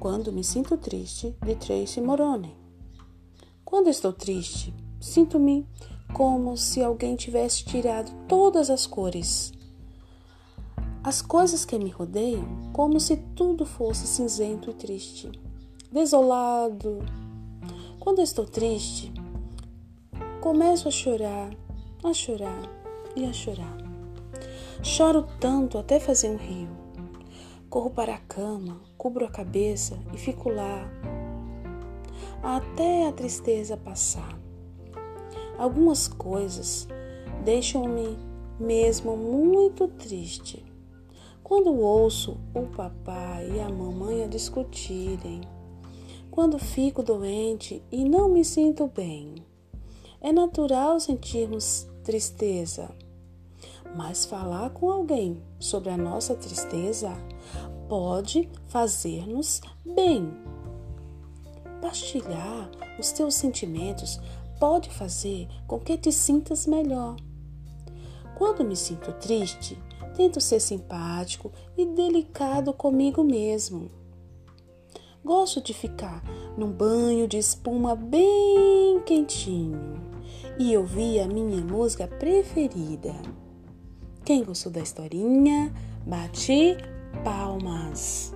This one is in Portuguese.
Quando me sinto triste, de Tracy Moroni. Quando estou triste, sinto-me como se alguém tivesse tirado todas as cores. As coisas que me rodeiam, como se tudo fosse cinzento e triste, desolado. Quando estou triste, começo a chorar, a chorar e a chorar. Choro tanto até fazer um rio. Corro para a cama, cubro a cabeça e fico lá até a tristeza passar. Algumas coisas deixam-me mesmo muito triste. Quando ouço o papai e a mamãe a discutirem, quando fico doente e não me sinto bem. É natural sentirmos tristeza, mas falar com alguém sobre a nossa tristeza pode fazer-nos bem. Partilhar os teus sentimentos pode fazer com que te sintas melhor. Quando me sinto triste, tento ser simpático e delicado comigo mesmo. Gosto de ficar num banho de espuma bem quentinho e ouvir a minha música preferida. Quem gostou da historinha, bate palmas.